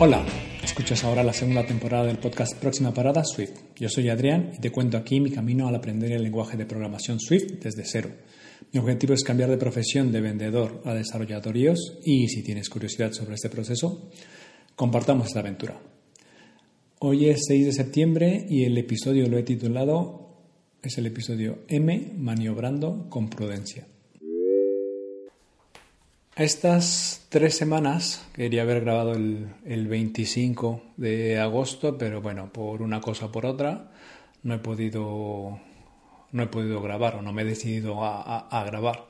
Hola, escuchas ahora la segunda temporada del podcast Próxima Parada Swift. Yo soy Adrián y te cuento aquí mi camino al aprender el lenguaje de programación Swift desde cero. Mi objetivo es cambiar de profesión de vendedor a desarrollador iOS y si tienes curiosidad sobre este proceso, compartamos esta aventura. Hoy es 6 de septiembre y el episodio lo he titulado, es el episodio M, maniobrando con prudencia. Estas tres semanas quería haber grabado el, el, 25 de agosto, pero bueno, por una cosa o por otra no he podido, no he podido grabar o no me he decidido a, grabar.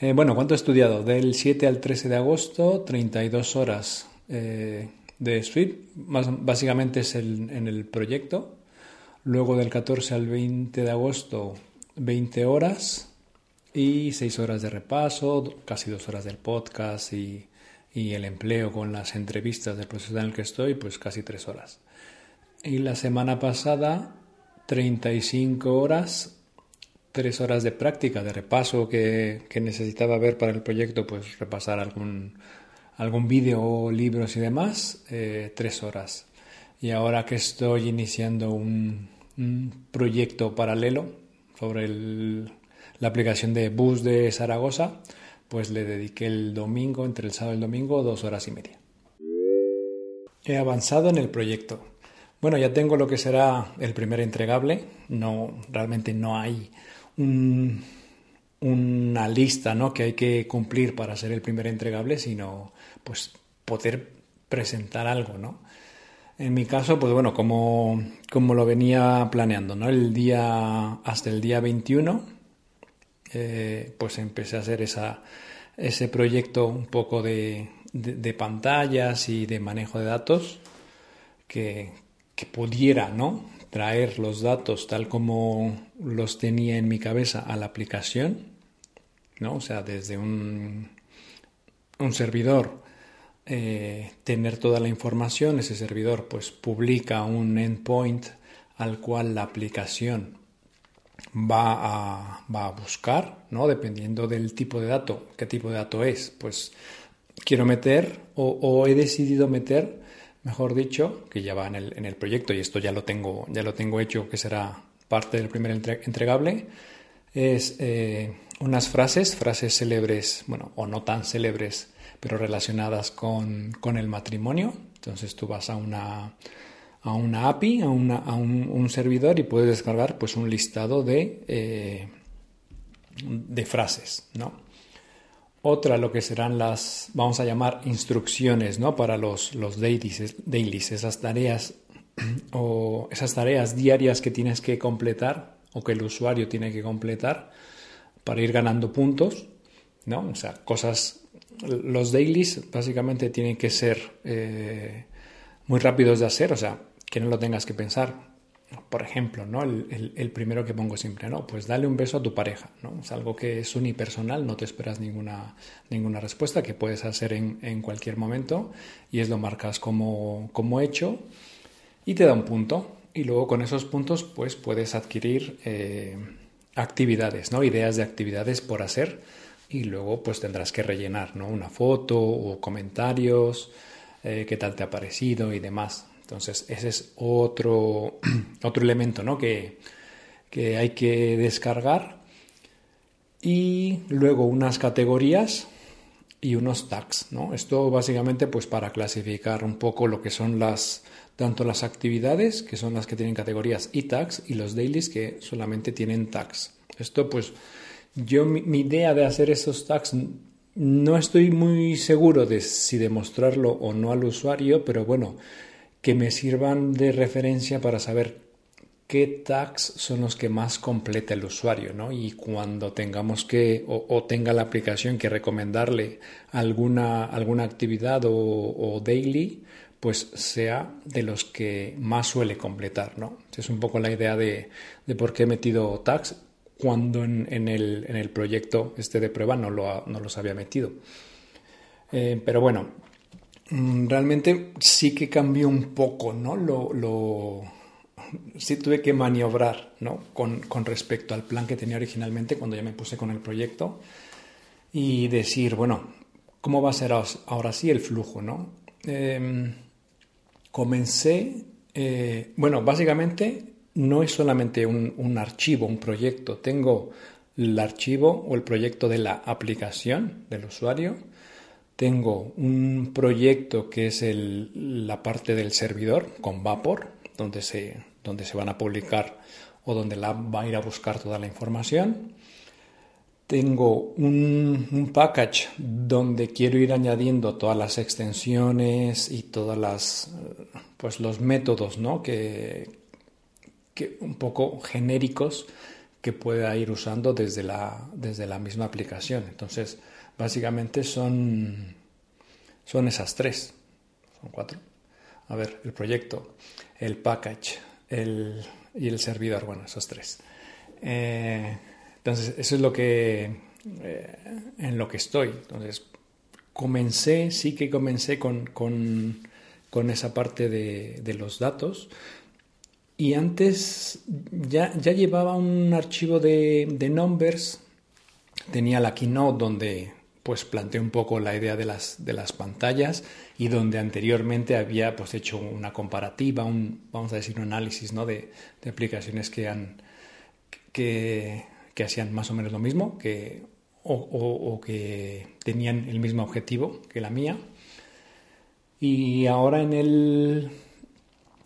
Eh, bueno, ¿cuánto he estudiado? Del 7 al 13 de agosto, 32 horas eh, de Swift, básicamente es el, en el proyecto. Luego del 14 al 20 de agosto, 20 horas y seis horas de repaso, casi dos horas del podcast y, el empleo con las entrevistas del proceso en el que estoy, pues casi tres horas. Y la semana pasada, 35 horas, tres horas de práctica, de repaso que, necesitaba ver para el proyecto, pues repasar algún, algún vídeo, libros y demás, eh, tres horas. Y ahora que estoy iniciando un proyecto paralelo sobre el la aplicación de bus de Zaragoza, pues le dediqué el domingo, entre el sábado y el domingo, dos horas y media. He avanzado en el proyecto. Bueno, ya tengo lo que será el primer entregable. No, realmente no hay una lista ¿no? que hay que cumplir para ser el primer entregable, sino pues poder presentar algo, ¿no? En mi caso, pues bueno, como, como lo venía planeando, ¿no? El día, hasta el día 21 eh, pues empecé a hacer ese proyecto un poco de, pantallas y de manejo de datos que, pudiera ¿no? traer los datos tal como los tenía en mi cabeza a la aplicación, ¿no? o sea, desde un, un servidor eh, tener toda la información, ese servidor pues publica un endpoint al cual la aplicación va a, buscar, ¿no? Dependiendo del tipo de dato, qué tipo de dato es, pues quiero meter o, he decidido meter, mejor dicho, que ya va en el, en el, proyecto y esto ya lo tengo, ya lo tengo hecho, que será parte del primer entregable, es eh, unas frases, frases célebres, bueno, o no tan célebres, pero relacionadas con, con el matrimonio. Entonces tú vas a una a una API, a, un, servidor y puedes descargar pues un listado de, eh, de frases, ¿no? Otra lo que serán las, vamos a llamar instrucciones, ¿no? Para los, los dailies, dailies, esas tareas o esas tareas diarias que tienes que completar o que el usuario tiene que completar para ir ganando puntos, ¿no? O sea, cosas, los dailies básicamente tienen que ser eh, muy rápidos de hacer, o sea, que no lo tengas que pensar. Por ejemplo, ¿no? El, primero que pongo siempre, ¿no? Pues dale un beso a tu pareja, ¿no? Es algo que es unipersonal, no te esperas ninguna, ninguna respuesta, que puedes hacer en, cualquier momento y es lo marcas como, como hecho y te da un punto. Y luego con esos puntos, pues puedes adquirir eh, actividades, ¿no? Ideas de actividades por hacer y luego pues tendrás que rellenar, ¿no? Una foto o comentarios, eh, qué tal te ha parecido y demás. Entonces, ese es otro, otro elemento ¿no? que, que hay que descargar. Y luego unas categorías y unos tags, ¿no? Esto básicamente pues para clasificar un poco lo que son las tanto las actividades, que son las que tienen categorías y tags, y los dailies que solamente tienen tags. Esto pues yo mi, mi idea de hacer esos tags no estoy muy seguro de si demostrarlo o no al usuario, pero bueno, que me sirvan de referencia para saber qué tags son los que más completa el usuario, ¿no? Y cuando tengamos que, o, tenga la aplicación que recomendarle alguna, alguna actividad o, daily, pues sea de los que más suele completar, ¿no? Es un poco la idea de, por qué he metido tags cuando en, el, proyecto este de prueba no, lo, no los había metido. Eh, pero bueno, realmente sí que cambió un poco, ¿no? Lo, lo sí tuve que maniobrar, ¿no? Con, con, respecto al plan que tenía originalmente cuando ya me puse con el proyecto y decir, bueno, ¿cómo va a ser ahora sí el flujo, ¿no? Em, comencé, eh, bueno, básicamente no es solamente un, un, archivo, un proyecto. Tengo el archivo o el proyecto de la aplicación del usuario. Tengo un proyecto que es la parte del servidor con Vapor, donde se, donde se van a publicar o donde la va a ir a buscar toda la información. Tengo un, un, package donde quiero ir añadiendo todas las extensiones y todas las pues los métodos ¿no? que, que un poco genéricos que pueda ir usando desde la, desde la misma aplicación. Entonces, básicamente son, son esas tres. Son cuatro. A ver, el proyecto, el package el, y el servidor. Bueno, esos tres. Eh, entonces, eso es lo que eh, en lo que estoy. Entonces, comencé, sí que comencé con, con, con esa parte de, de, los datos. Y antes ya, ya llevaba un archivo de, de numbers, tenía la keynote donde pues planteé un poco la idea de las, de las pantallas y donde anteriormente había pues hecho una comparativa, un, vamos a decir, un análisis ¿no? de, de aplicaciones que, han, que, que hacían más o menos lo mismo que, o, que tenían el mismo objetivo que la mía. Y ahora en el,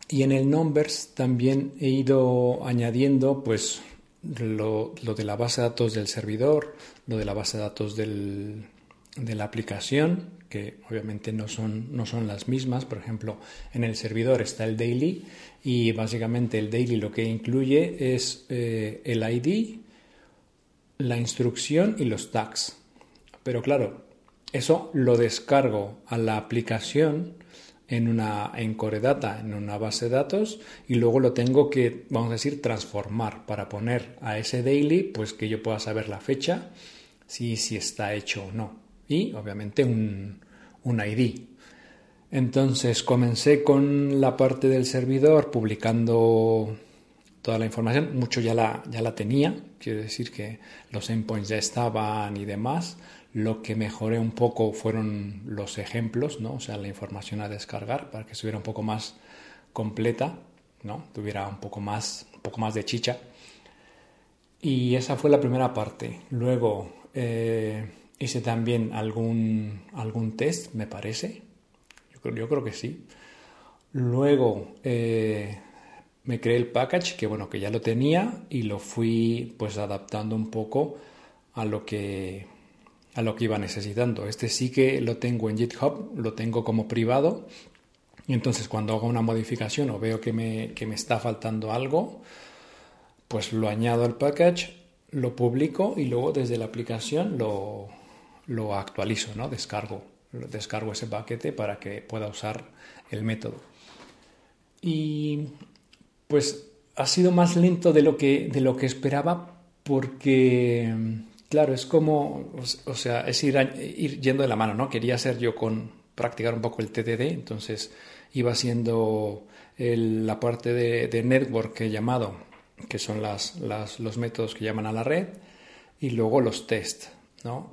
y en el Numbers también he ido añadiendo pues lo, lo, de la base de datos del servidor, lo de la base de datos del, de la aplicación, que obviamente no son, no son las mismas. Por ejemplo, en el servidor está el daily y básicamente el daily lo que incluye es eh, el ID, la instrucción y los tags. Pero claro, eso lo descargo a la aplicación en una en Core Data, en una base de datos, y luego lo tengo que, vamos a decir, transformar para poner a ese daily, pues que yo pueda saber la fecha, si, si está hecho o no. Y obviamente un, un ID. Entonces comencé con la parte del servidor publicando toda la información, mucho ya la, ya la tenía, quiero decir que los endpoints ya estaban y demás. Lo que mejoré un poco fueron los ejemplos, ¿no? o sea, la información a descargar para que estuviera un poco más completa, ¿no? tuviera un poco más, un poco más de chicha. Y esa fue la primera parte. Luego eh, hice también algún, algún test, me parece. Yo creo, yo creo que sí. Luego eh, me creé el package, que bueno, que ya lo tenía y lo fui pues adaptando un poco a lo que a lo que iba necesitando. Este sí que lo tengo en GitHub, lo tengo como privado. Y entonces cuando hago una modificación o veo que me, que me está faltando algo, pues lo añado al package, lo publico y luego desde la aplicación lo, lo actualizo, ¿no? Descargo, descargo ese paquete para que pueda usar el método. Y pues ha sido más lento de lo que, de lo que esperaba porque, claro, es como, o sea, es ir, ir yendo de la mano, ¿no? Quería hacer yo con practicar un poco el TDD, entonces iba haciendo la parte de, de, network que he llamado, que son las, los métodos que llaman a la red, y luego los test, ¿no?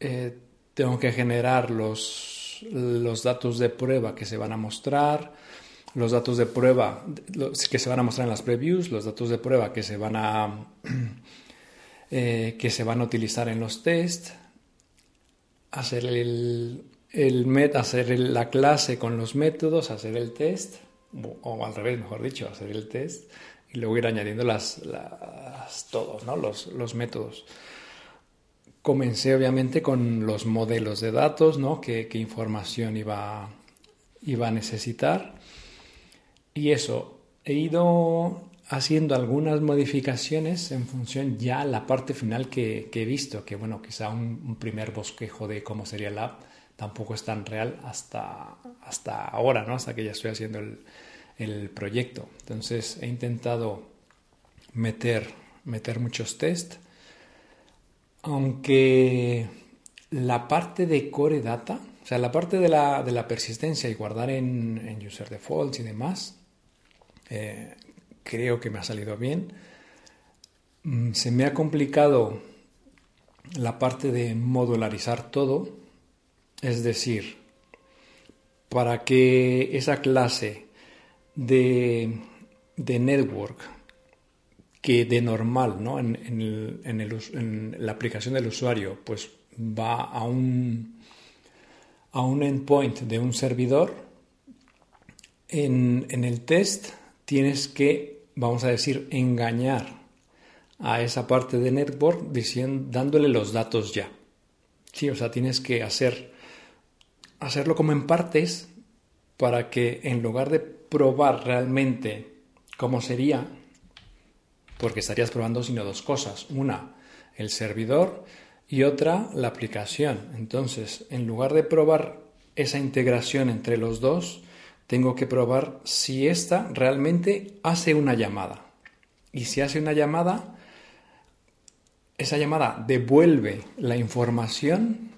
Eh, tengo que generar los, datos de prueba que se van a mostrar, los datos de prueba que se van a mostrar en las previews, los datos de prueba que se van a, eh, que se van a utilizar en los tests, hacer el, el hacer la clase con los métodos, hacer el test, o al revés, mejor dicho, hacer el test y luego ir añadiendo las, las todos, ¿no? los, los métodos. Comencé obviamente con los modelos de datos, ¿no? qué, qué información iba, iba a necesitar y eso, he ido haciendo algunas modificaciones en función ya la parte final que, he visto, que bueno, quizá un, un, primer bosquejo de cómo sería la app tampoco es tan real hasta, hasta ahora, ¿no? Hasta que ya estoy haciendo el, el proyecto. Entonces he intentado meter, meter muchos test, aunque la parte de core data, o sea, la parte de la, de la persistencia y guardar en, user defaults y demás, eh, creo que me ha salido bien. Mm, se me ha complicado la parte de modularizar todo, es decir, para que esa clase de, de network que de normal ¿no? en, en, la aplicación del usuario pues va a un, a un endpoint de un servidor, en, en el test tienes que, vamos a decir, engañar a esa parte de network diciendo, dándole los datos ya. Sí, o sea, tienes que hacer, hacerlo como en partes para que en lugar de probar realmente cómo sería, porque estarías probando sino dos cosas. Una, el servidor y otra, la aplicación. Entonces, en lugar de probar esa integración entre los dos, tengo que probar si ésta realmente hace una llamada. Y si hace una llamada, esa llamada devuelve la información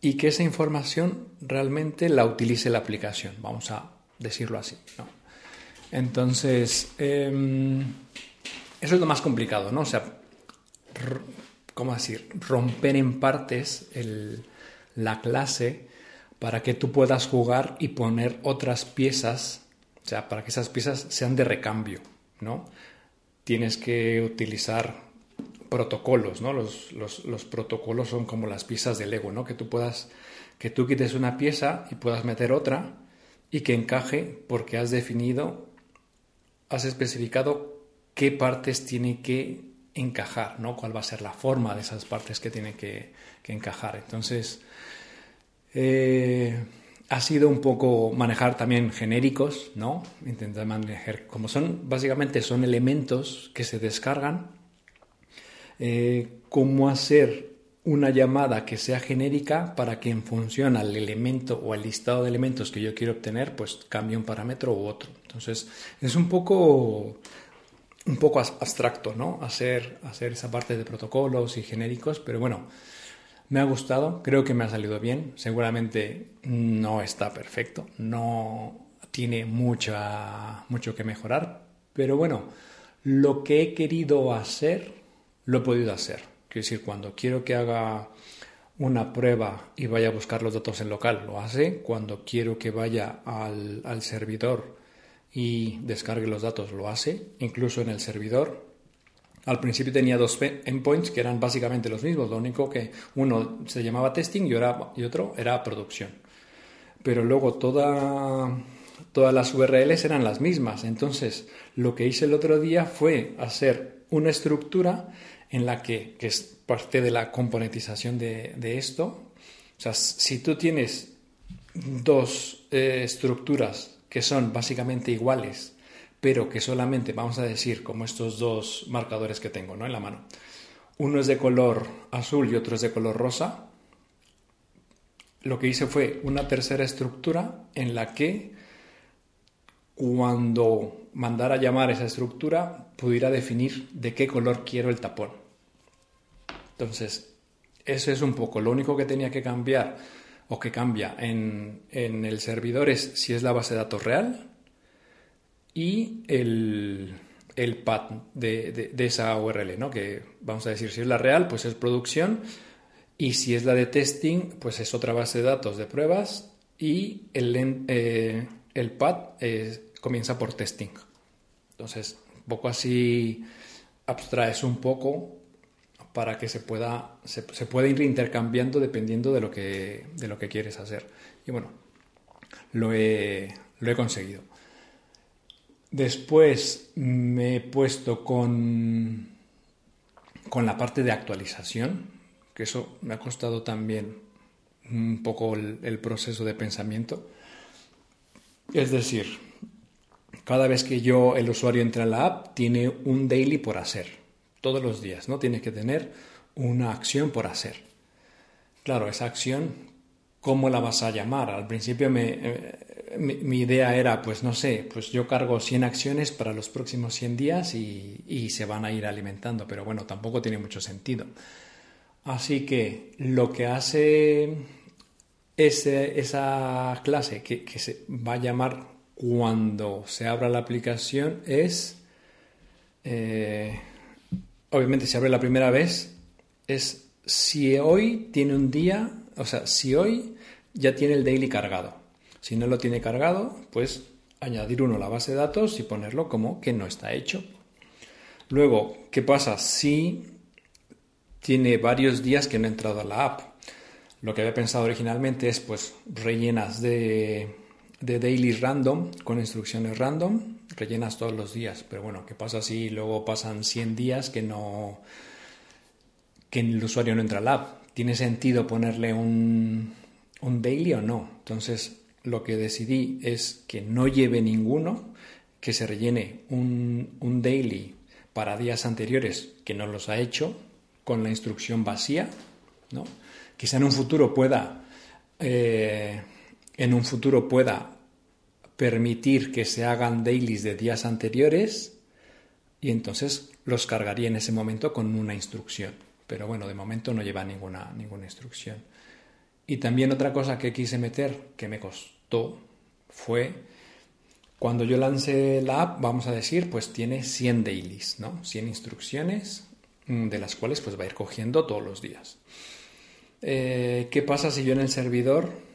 y que esa información realmente la utilice la aplicación, vamos a decirlo así. Entonces, em, eso es lo más complicado, ¿no? O sea, ¿cómo decir? Romper en partes la clase para que tú puedas jugar y poner otras piezas, o sea, para que esas piezas sean de recambio, ¿no? Tienes que utilizar protocolos, ¿no? Los, los, protocolos son como las piezas del Lego, ¿no? Que tú puedas, que tú quites una pieza y puedas meter otra y que encaje porque has definido, has especificado qué partes tiene que encajar, ¿no? Cuál va a ser la forma de esas partes que tiene que, encajar. Entonces, eh, ha sido un poco manejar también genéricos, ¿no? Intentar manejar, como son, básicamente son elementos que se descargan eh, cómo hacer una llamada que sea genérica para que en función al elemento o al listado de elementos que yo quiero obtener, pues cambie un parámetro u otro. Entonces, es un poco un poco abstracto, ¿no? Hacer, hacer esa parte de protocolos y genéricos, pero bueno, me ha gustado, creo que me ha salido bien, seguramente no está perfecto, no tiene mucha, mucho que mejorar, pero bueno, lo que he querido hacer lo he podido hacer. Quiero decir, cuando quiero que haga una prueba y vaya a buscar los datos en local, lo hace. Cuando quiero que vaya al, servidor y descargue los datos, lo hace. Incluso en el servidor. Al principio tenía dos endpoints que eran básicamente los mismos, lo único que uno se llamaba testing y, otro era producción. Pero luego toda, todas las URLs eran las mismas. Entonces, lo que hice el otro día fue hacer una estructura en la que, que es parte de la componentización de, de, esto. O sea, si tú tienes dos eh, estructuras que son básicamente iguales, pero que solamente, vamos a decir, como estos dos marcadores que tengo ¿no? en la mano, uno es de color azul y otro es de color rosa, lo que hice fue una tercera estructura en la que cuando mandara llamar esa estructura pudiera definir de qué color quiero el tapón. Entonces, eso es un poco lo único que tenía que cambiar o que cambia en, el servidor es si es la base de datos real y el, el path de, esa URL, ¿no? Que vamos a decir, si es la real, pues es producción y si es la de testing, pues es otra base de datos de pruebas y el, eh, el path comienza por testing. Entonces, poco así abstraes un poco para que se pueda, se, ir intercambiando dependiendo de lo, que, de lo que quieres hacer. Y bueno, lo he, lo he conseguido. Después me he puesto con, con la parte de actualización, que eso me ha costado también un poco el proceso de pensamiento. Es decir, cada vez que yo, el usuario, entra en la app, tiene un daily por hacer. Todos los días, ¿no? Tiene que tener una acción por hacer. Claro, esa acción, ¿cómo la vas a llamar? Al principio eh, mi, idea era, pues no sé, pues yo cargo 100 acciones para los próximos 100 días y, se van a ir alimentando, pero bueno, tampoco tiene mucho sentido. Así que lo que hace esa clase que se va a llamar cuando se abra la aplicación es, eh, obviamente se abre la primera vez, es si hoy tiene un día, o sea, si hoy ya tiene el daily cargado. Si no lo tiene cargado, pues añadir uno a la base de datos y ponerlo como que no está hecho. Luego, ¿qué pasa si tiene varios días que no ha entrado a la app? Lo que había pensado originalmente es pues rellenas de, de daily random con instrucciones random, rellenas todos los días, pero bueno, ¿qué pasa si luego pasan 100 días que no que el usuario no entra a la app? ¿Tiene sentido ponerle un, un daily o no? Entonces, lo que decidí es que no lleve ninguno, que se rellene un, un daily para días anteriores que no los ha hecho con la instrucción vacía, ¿no? Quizá en un futuro pueda, eh, en un futuro pueda permitir que se hagan dailies de días anteriores y entonces los cargaría en ese momento con una instrucción. Pero bueno, de momento no lleva ninguna, ninguna instrucción. Y también otra cosa que quise meter, que me costó, fue cuando yo lancé la app, vamos a decir, pues tiene 100 dailies, ¿no? 100 instrucciones mm, de las cuales pues va a ir cogiendo todos los días. Eh, ¿Qué pasa si yo en el servidor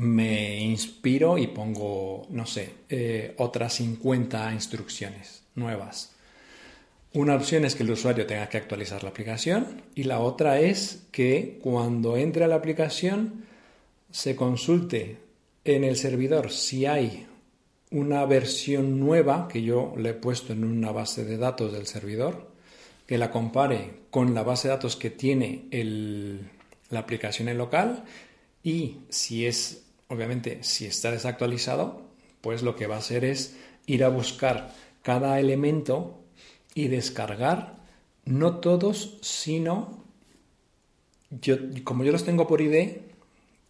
me inspiro y pongo, no sé, eh, otras 50 instrucciones nuevas? Una opción es que el usuario tenga que actualizar la aplicación y la otra es que cuando entre a la aplicación se consulte en el servidor si hay una versión nueva que yo le he puesto en una base de datos del servidor, que la compare con la base de datos que tiene la aplicación en local y si es, obviamente, si está desactualizado, pues lo que va a hacer es ir a buscar cada elemento y descargar, no todos, sino, yo, como yo los tengo por ID,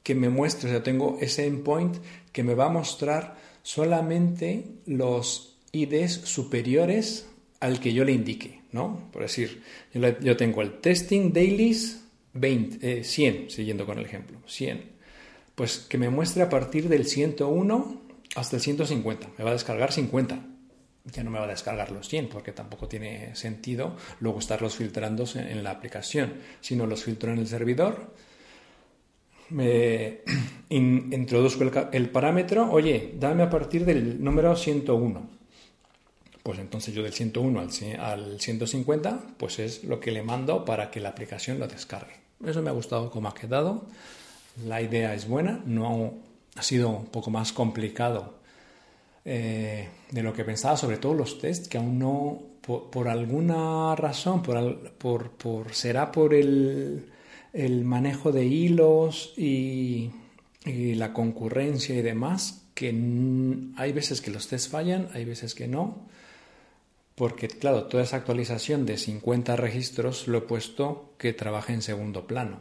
que me muestre, o sea, tengo ese endpoint que me va a mostrar solamente los IDs superiores al que yo le indique, ¿no? Por decir, yo, tengo el testing dailies 20, 100, eh, siguiendo con el ejemplo, 100. Pues que me muestre a partir del 101 hasta el 150. Me va a descargar 50. Ya no me va a descargar los 100 porque tampoco tiene sentido luego estarlos filtrando en la aplicación, sino los filtro en el servidor me introduzco el, parámetro, oye, dame a partir del número 101. Pues entonces yo del 101 al, al 150, pues es lo que le mando para que la aplicación lo descargue. Eso me ha gustado cómo ha quedado. La idea es buena, no ha sido un poco más complicado eh, de lo que pensaba, sobre todo los tests, que aún no, por, alguna razón, por, será por el el manejo de hilos y, la concurrencia y demás, que hay veces que los test fallan, hay veces que no, porque claro, toda esa actualización de 50 registros lo he puesto que trabaje en segundo plano.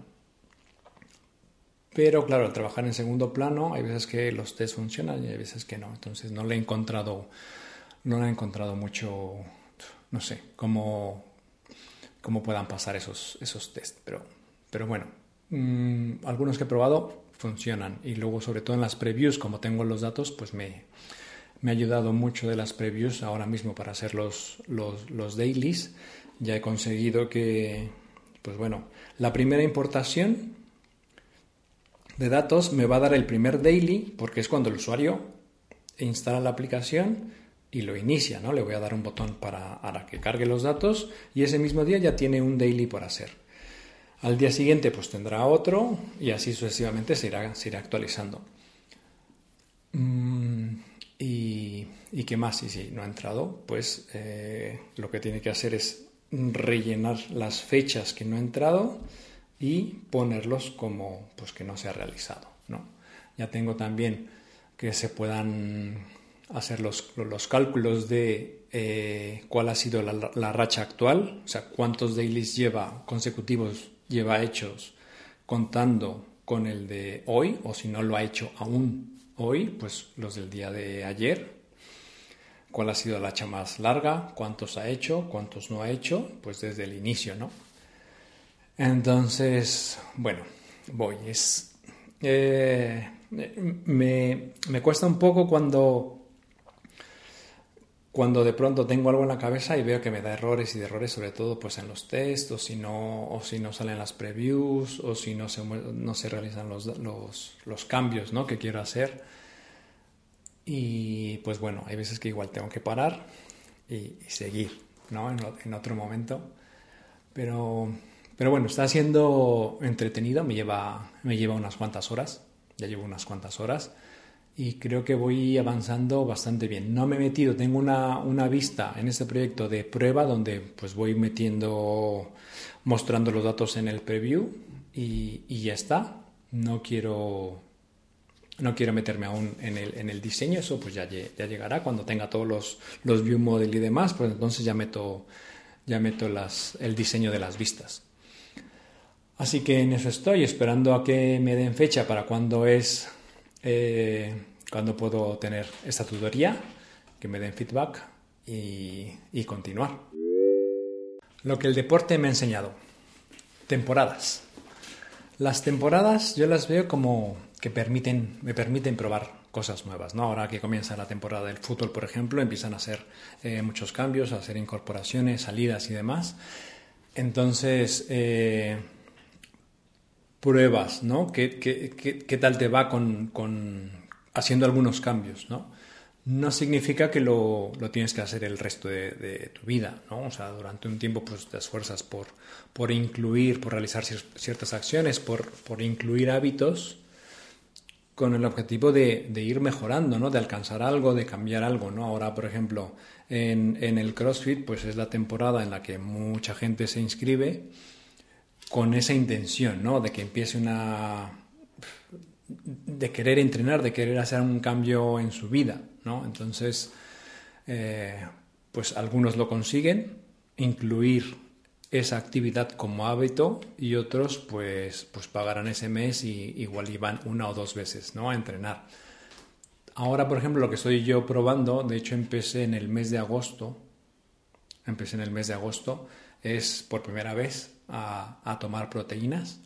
Pero claro, al trabajar en segundo plano hay veces que los test funcionan y hay veces que no. Entonces no le he encontrado, no le he encontrado mucho, no sé, cómo, cómo puedan pasar esos, esos test. Pero pero bueno, mm, algunos que he probado funcionan y luego sobre todo en las previews, como tengo los datos, pues me, me ha ayudado mucho de las previews ahora mismo para hacer los, los, los dailies. Ya he conseguido que, pues bueno, la primera importación de datos me va a dar el primer daily porque es cuando el usuario instala la aplicación y lo inicia, ¿no? Le voy a dar un botón para, para que cargue los datos y ese mismo día ya tiene un daily por hacer. Al día siguiente pues tendrá otro y así sucesivamente se irá, se irá actualizando. Mm, y, y, qué más? Y si no ha entrado, pues eh, lo que tiene que hacer es rellenar las fechas que no ha entrado y ponerlos como pues que no se ha realizado. ¿no? Ya tengo también que se puedan hacer los, los cálculos de eh, cuál ha sido la, la, racha actual, o sea, cuántos dailies lleva consecutivos lleva hechos contando con el de hoy, o si no lo ha hecho aún hoy, pues los del día de ayer, cuál ha sido la hacha más larga, cuántos ha hecho, cuántos no ha hecho, pues desde el inicio, ¿no? Entonces, bueno, voy. Es, eh, me, me, cuesta un poco cuando cuando de pronto tengo algo en la cabeza y veo que me da errores y de errores sobre todo pues en los tests o si no, o si no salen las previews o si no se, no se realizan los, los, los cambios ¿no? que quiero hacer. Y pues bueno, hay veces que igual tengo que parar y, seguir, ¿no? En, otro momento. Pero, pero bueno, está siendo entretenido, me lleva, me lleva unas cuantas horas, ya llevo unas cuantas horas y creo que voy avanzando bastante bien. No me he metido, tengo una, una, vista en este proyecto de prueba donde pues voy metiendo, mostrando los datos en el preview y, y ya está. No quiero no quiero meterme aún en el, en el diseño, eso pues ya, ya, llegará cuando tenga todos los, los view model y demás, pues entonces ya meto, ya meto las, el diseño de las vistas. Así que en eso estoy, esperando a que me den fecha para cuando es, eh, cuando puedo tener esta tutoría, que me den feedback y, y continuar. Lo que el deporte me ha enseñado. Temporadas. Las temporadas yo las veo como que permiten, me permiten probar cosas nuevas. ¿no? Ahora que comienza la temporada del fútbol, por ejemplo, empiezan a hacer eh, muchos cambios, a hacer incorporaciones, salidas y demás. Entonces, eh, pruebas, ¿no? ¿Qué, qué, qué, tal te va con, con, haciendo algunos cambios, ¿no? No significa que lo, lo tienes que hacer el resto de, de, tu vida, ¿no? O sea, durante un tiempo pues te esfuerzas por, por incluir, por realizar ciertas acciones, por, por incluir hábitos con el objetivo de, ir mejorando, ¿no? De alcanzar algo, de cambiar algo, ¿no? Ahora, por ejemplo, en, el CrossFit, pues es la temporada en la que mucha gente se inscribe con esa intención, ¿no? De que empiece una... de querer entrenar, de querer hacer un cambio en su vida, ¿no? Entonces, eh, pues algunos lo consiguen, incluir esa actividad como hábito y otros pues, pues pagarán ese mes y igual iban una o dos veces ¿no? a entrenar. Ahora, por ejemplo, lo que estoy yo probando, de hecho empecé en el mes de agosto, empecé en el mes de agosto, es por primera vez a, tomar proteínas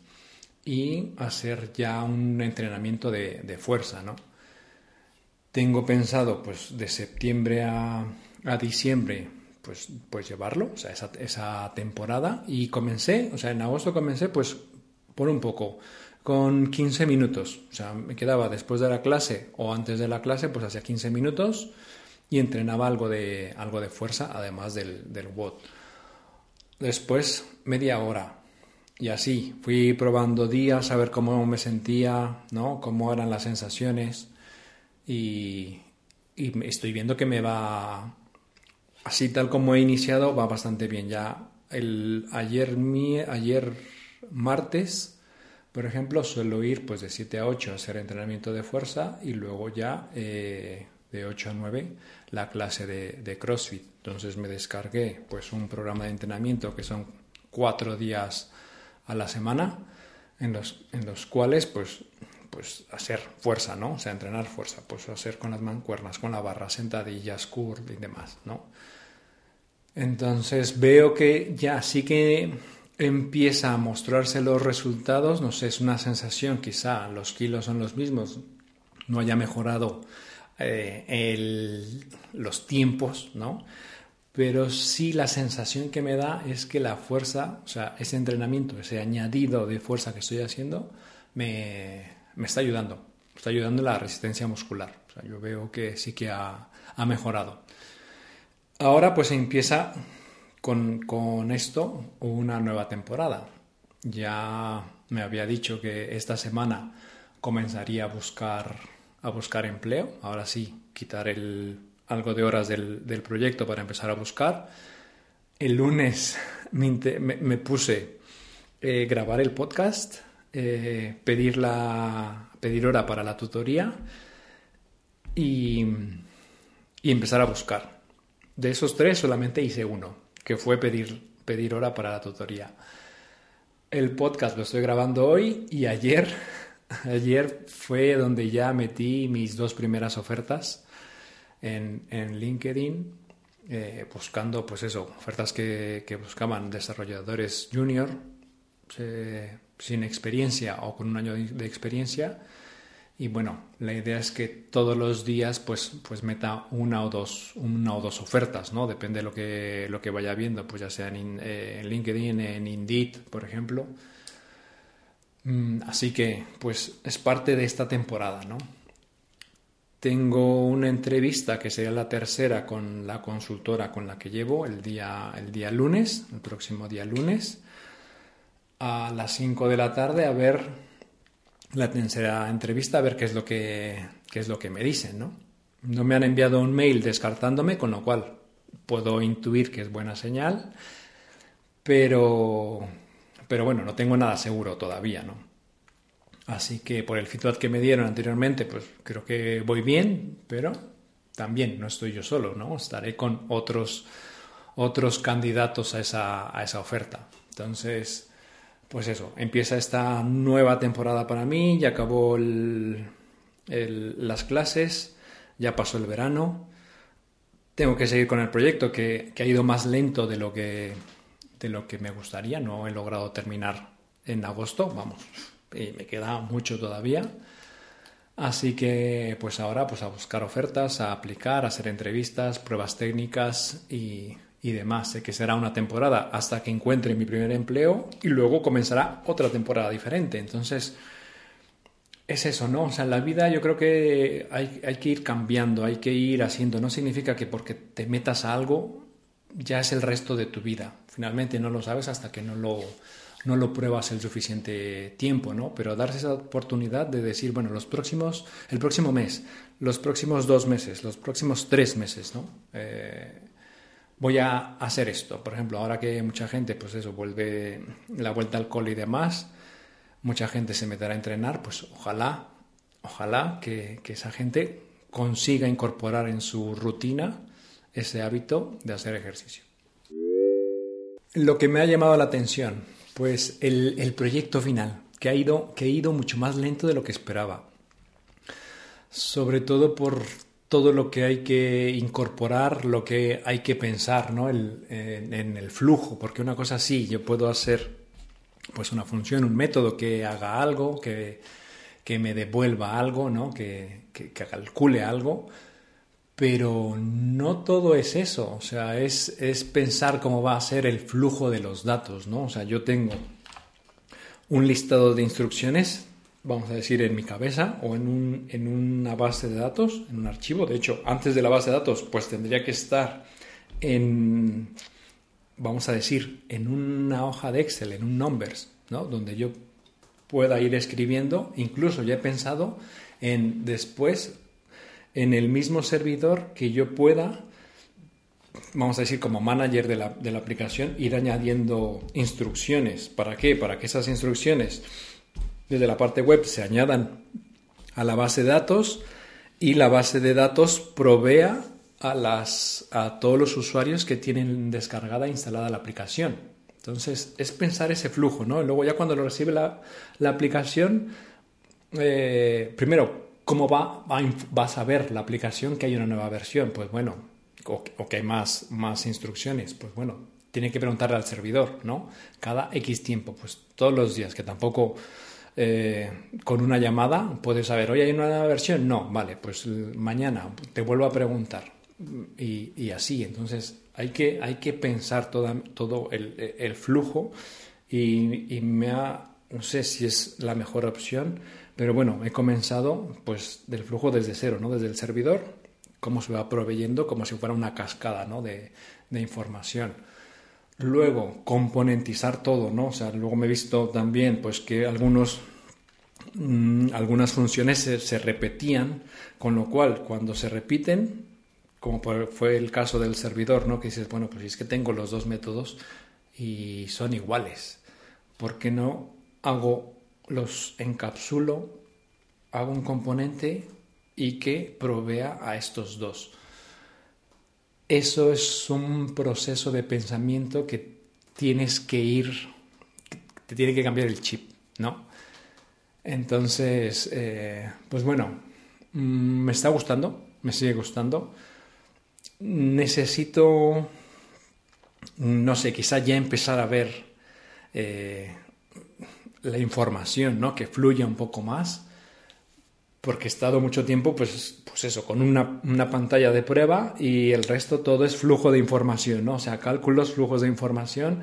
y hacer ya un entrenamiento de, de fuerza, ¿no? Tengo pensado pues de septiembre a, diciembre pues, pues llevarlo, o sea, esa, esa temporada. Y comencé, o sea, en agosto comencé, pues por un poco, con 15 minutos. O sea, me quedaba después de la clase o antes de la clase, pues hacía 15 minutos y entrenaba algo de, algo de fuerza, además del, del WOD. Después, media hora. Y así, fui probando días a ver cómo me sentía, ¿no? Cómo eran las sensaciones. Y, y estoy viendo que me va así tal como he iniciado va bastante bien. Ya el ayer, mi, ayer martes, por ejemplo, suelo ir pues de 7 a 8 a hacer entrenamiento de fuerza y luego ya eh, de 8 a 9 la clase de, de, CrossFit. Entonces me descargué pues un programa de entrenamiento que son cuatro días a la semana en los, en los cuales pues pues hacer fuerza, ¿no? Sea, entrenar fuerza, pues hacer con las mancuernas, con la barra, sentadillas, curl y demás, ¿no? Entonces veo que ya sí que empieza a mostrarse los resultados, no sé, es una sensación, quizá los kilos son los mismos, no haya mejorado eh, los tiempos, ¿no? Pero sí la sensación que me da es que la fuerza, o sea, ese entrenamiento, ese añadido de fuerza que estoy haciendo, me, está ayudando, está ayudando la resistencia muscular. O sea, yo veo que sí que ha mejorado. Ahora pues empieza con, esto una nueva temporada. Ya me había dicho que esta semana comenzaría a buscar, a buscar empleo. Ahora sí, quitar el, algo de horas del, proyecto para empezar a buscar. El lunes me, puse eh, grabar el podcast, eh, pedir, la, pedir hora para la tutoría y, y empezar a buscar. De esos tres solamente hice uno, que fue pedir, pedir hora para la tutoría. El podcast lo estoy grabando hoy y ayer, ayer fue donde ya metí mis dos primeras ofertas en, LinkedIn, eh, buscando, pues eso, ofertas que, buscaban desarrolladores junior, eh, sin experiencia o con un año de experiencia y bueno, la idea es que todos los días pues, pues meta una o dos, una o dos ofertas, ¿no? Depende de lo que, lo que vaya viendo, pues ya sea en, eh, en LinkedIn, en Indeed, por ejemplo. Mm, así que, pues es parte de esta temporada, ¿no? tengo una entrevista que sería la tercera con la consultora con la que llevo el día, el día lunes, el próximo día lunes, a las 5 de la tarde a ver la tercera entrevista, a ver qué es lo que, qué es lo que me dicen, ¿no? No me han enviado un mail descartándome, con lo cual puedo intuir que es buena señal, pero, pero bueno, no tengo nada seguro todavía, ¿no? Así que por el feedback que me dieron anteriormente, pues creo que voy bien, pero también no estoy yo solo, ¿no? Estaré con otros, otros candidatos a esa, a esa oferta. Entonces, pues eso, empieza esta nueva temporada para mí, ya acabó las clases, ya pasó el verano, tengo que seguir con el proyecto que, que, ha ido más lento de lo que, de lo que me gustaría, no he logrado terminar en agosto, vamos, y me queda mucho todavía. Así que pues ahora pues a buscar ofertas, a aplicar, a hacer entrevistas, pruebas técnicas y, y demás. Sé que será una temporada hasta que encuentre mi primer empleo y luego comenzará otra temporada diferente. Entonces es eso, ¿no? O sea, en la vida yo creo que hay, hay que ir cambiando, hay que ir haciendo. No significa que porque te metas a algo ya es el resto de tu vida. Finalmente no lo sabes hasta que no lo no lo pruebas el suficiente tiempo, ¿no? Pero darse esa oportunidad de decir, bueno, los próximos, el próximo mes, los próximos dos meses, los próximos tres meses, ¿no? Eh, voy a hacer esto. Por ejemplo, ahora que mucha gente, pues eso, vuelve la vuelta al cole y demás, mucha gente se meterá a entrenar, pues ojalá, ojalá que, que esa gente consiga incorporar en su rutina ese hábito de hacer ejercicio. Lo que me ha llamado la atención pues el, proyecto final, que ha, ido, que ha ido mucho más lento de lo que esperaba. Sobre todo por todo lo que hay que incorporar, lo que hay que pensar ¿no? en, el flujo, porque una cosa sí, yo puedo hacer pues una función, un método que haga algo, que, me devuelva algo, ¿no? que, que calcule algo, pero no todo es eso, o sea, es, es, pensar cómo va a ser el flujo de los datos, ¿no? O sea, yo tengo un listado de instrucciones, vamos a decir, en mi cabeza o en, un, en una base de datos, en un archivo. De hecho, antes de la base de datos, pues tendría que estar en, vamos a decir, en una hoja de Excel, en un Numbers, ¿no? Donde yo pueda ir escribiendo, incluso ya he pensado en después en el mismo servidor que yo pueda, vamos a decir como manager de la, de la aplicación, ir añadiendo instrucciones. ¿Para qué? Para que esas instrucciones desde la parte web se añadan a la base de datos y la base de datos provea a, las, a todos los usuarios que tienen descargada e instalada la aplicación. Entonces, es pensar ese flujo, ¿no? Luego ya cuando lo recibe la, la aplicación, eh, primero, ¿Cómo va, va, a saber la aplicación que hay una nueva versión? Pues bueno, o, que hay más, más instrucciones. Pues bueno, tiene que preguntarle al servidor, ¿no? Cada X tiempo, pues todos los días, que tampoco eh, con una llamada puedes saber, hoy hay una nueva versión. No, vale, pues mañana te vuelvo a preguntar. Y, así, entonces hay que, hay que pensar toda, todo el, el flujo y, y me ha, no sé si es la mejor opción pero bueno, he comenzado pues del flujo desde cero, ¿no? Desde el servidor, cómo se va proveyendo como si fuera una cascada, ¿no? De, información. Luego, componentizar todo, ¿no? O sea, luego me he visto también pues que algunos mm, algunas funciones se, repetían, con lo cual cuando se repiten, como fue el caso del servidor, ¿no? Que dices, bueno, pues es que tengo los dos métodos y son iguales. ¿Por qué no hago los encapsulo, hago un componente y que provea a estos dos. Eso es un proceso de pensamiento que tienes que ir, te tiene que cambiar el chip, ¿no? Entonces, eh, pues bueno, mm, me está gustando, me sigue gustando. Necesito, no sé, quizá ya empezar a ver eh, la información, ¿no? Que fluya un poco más, porque he estado mucho tiempo, pues, pues eso, con una, pantalla de prueba y el resto todo es flujo de información, ¿no? O sea, cálculos, flujos de información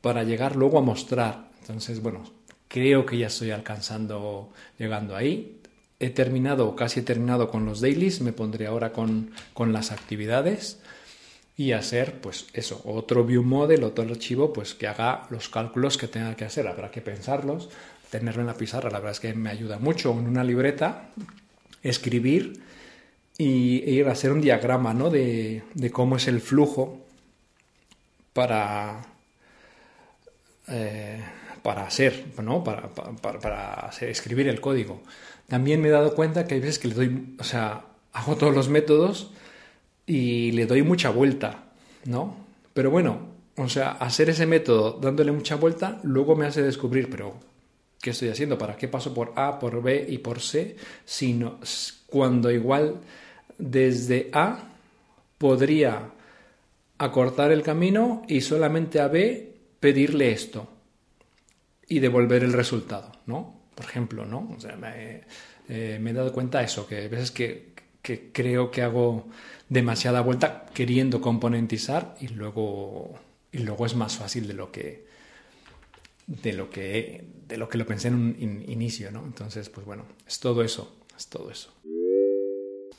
para llegar luego a mostrar. Entonces, bueno, creo que ya estoy alcanzando, llegando ahí. he terminado casi he terminado con los dailies, me pondré ahora con, con las actividades y hacer pues eso, otro view model, otro archivo pues que haga los cálculos que tenga que hacer, habrá que pensarlos, tenerlo en la pizarra, la verdad es que me ayuda mucho en una libreta escribir y e ir a hacer un diagrama ¿no? de, de cómo es el flujo para, eh, para hacer, ¿no? Para, para, para escribir el código. También me he dado cuenta que hay veces que le doy, o sea, hago todos los métodos y le doy mucha vuelta, ¿no? Pero bueno, o sea, hacer ese método dándole mucha vuelta luego me hace descubrir, pero ¿qué estoy haciendo? ¿Para qué paso por A, por B y por C? Sino cuando igual desde A podría acortar el camino y solamente a B pedirle esto y devolver el resultado, ¿no? Por ejemplo, ¿no? O sea, me, eh, he dado cuenta de eso, que a veces que, que creo que hago demasiada vuelta queriendo componentizar y luego, y luego es más fácil de lo que de lo que de lo que lo pensé en un inicio, ¿no? Entonces, pues bueno, es todo eso, es todo eso.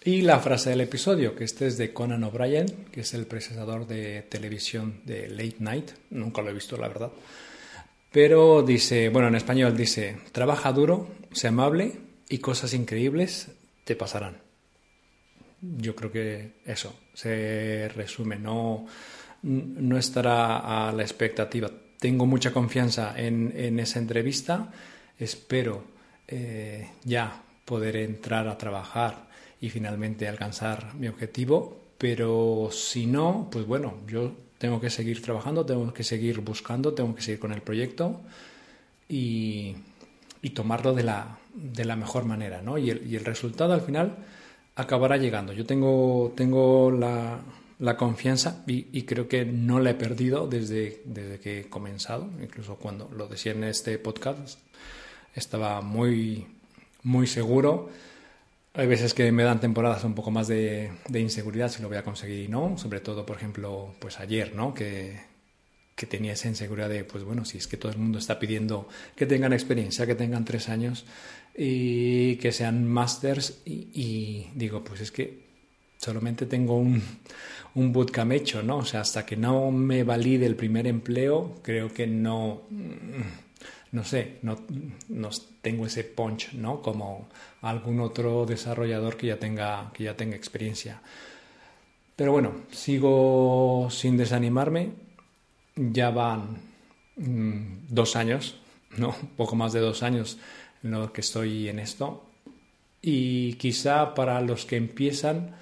Y la frase del episodio, que este es de Conan O'Brien, que es el presentador de televisión de Late Night, nunca lo he visto, la verdad. Pero dice, bueno, en español dice, trabaja duro, sea amable y cosas increíbles te pasarán yo creo que eso se resume, no, no estará a la expectativa. Tengo mucha confianza en, esa entrevista, espero eh, ya poder entrar a trabajar y finalmente alcanzar mi objetivo, pero si no, pues bueno, yo tengo que seguir trabajando, tengo que seguir buscando, tengo que seguir con el proyecto y, tomarlo de la, de la mejor manera, ¿no? Y el, y el resultado al final acabará llegando. Yo tengo, tengo la, la confianza y, creo que no la he perdido desde, desde que he comenzado, incluso cuando lo decía en este podcast, estaba muy, muy seguro. Hay veces que me dan temporadas un poco más de, de inseguridad si lo voy a conseguir y no, sobre todo, por ejemplo, pues ayer, ¿no? Que, que tenía esa inseguridad de, pues bueno, si es que todo el mundo está pidiendo que tengan experiencia, que tengan tres años y que sean masters y, digo, pues es que solamente tengo un, un bootcamp hecho, ¿no? O sea, hasta que no me valide el primer empleo, creo que no, no sé, no, no tengo ese punch, ¿no? Como algún otro desarrollador que ya tenga, que ya tenga experiencia. Pero bueno, sigo sin desanimarme ya van mm, dos años, ¿no? Poco más de dos años en lo que estoy en esto. Y quizá para los que empiezan,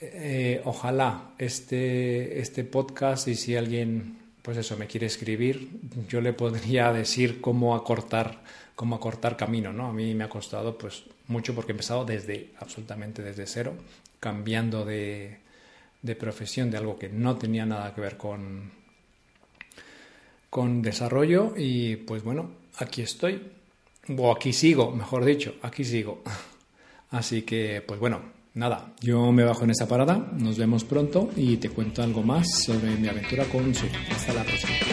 eh, ojalá este, este podcast y si alguien, pues eso, me quiere escribir, yo le podría decir cómo acortar, cómo acortar camino, ¿no? A mí me ha costado pues mucho porque he empezado desde, absolutamente desde cero, cambiando de, de profesión, de algo que no tenía nada que ver con, con desarrollo y pues bueno, aquí estoy, o aquí sigo, mejor dicho, aquí sigo. Así que pues bueno, nada, yo me bajo en esa parada, nos vemos pronto y te cuento algo más sobre mi aventura con su. Hasta la próxima.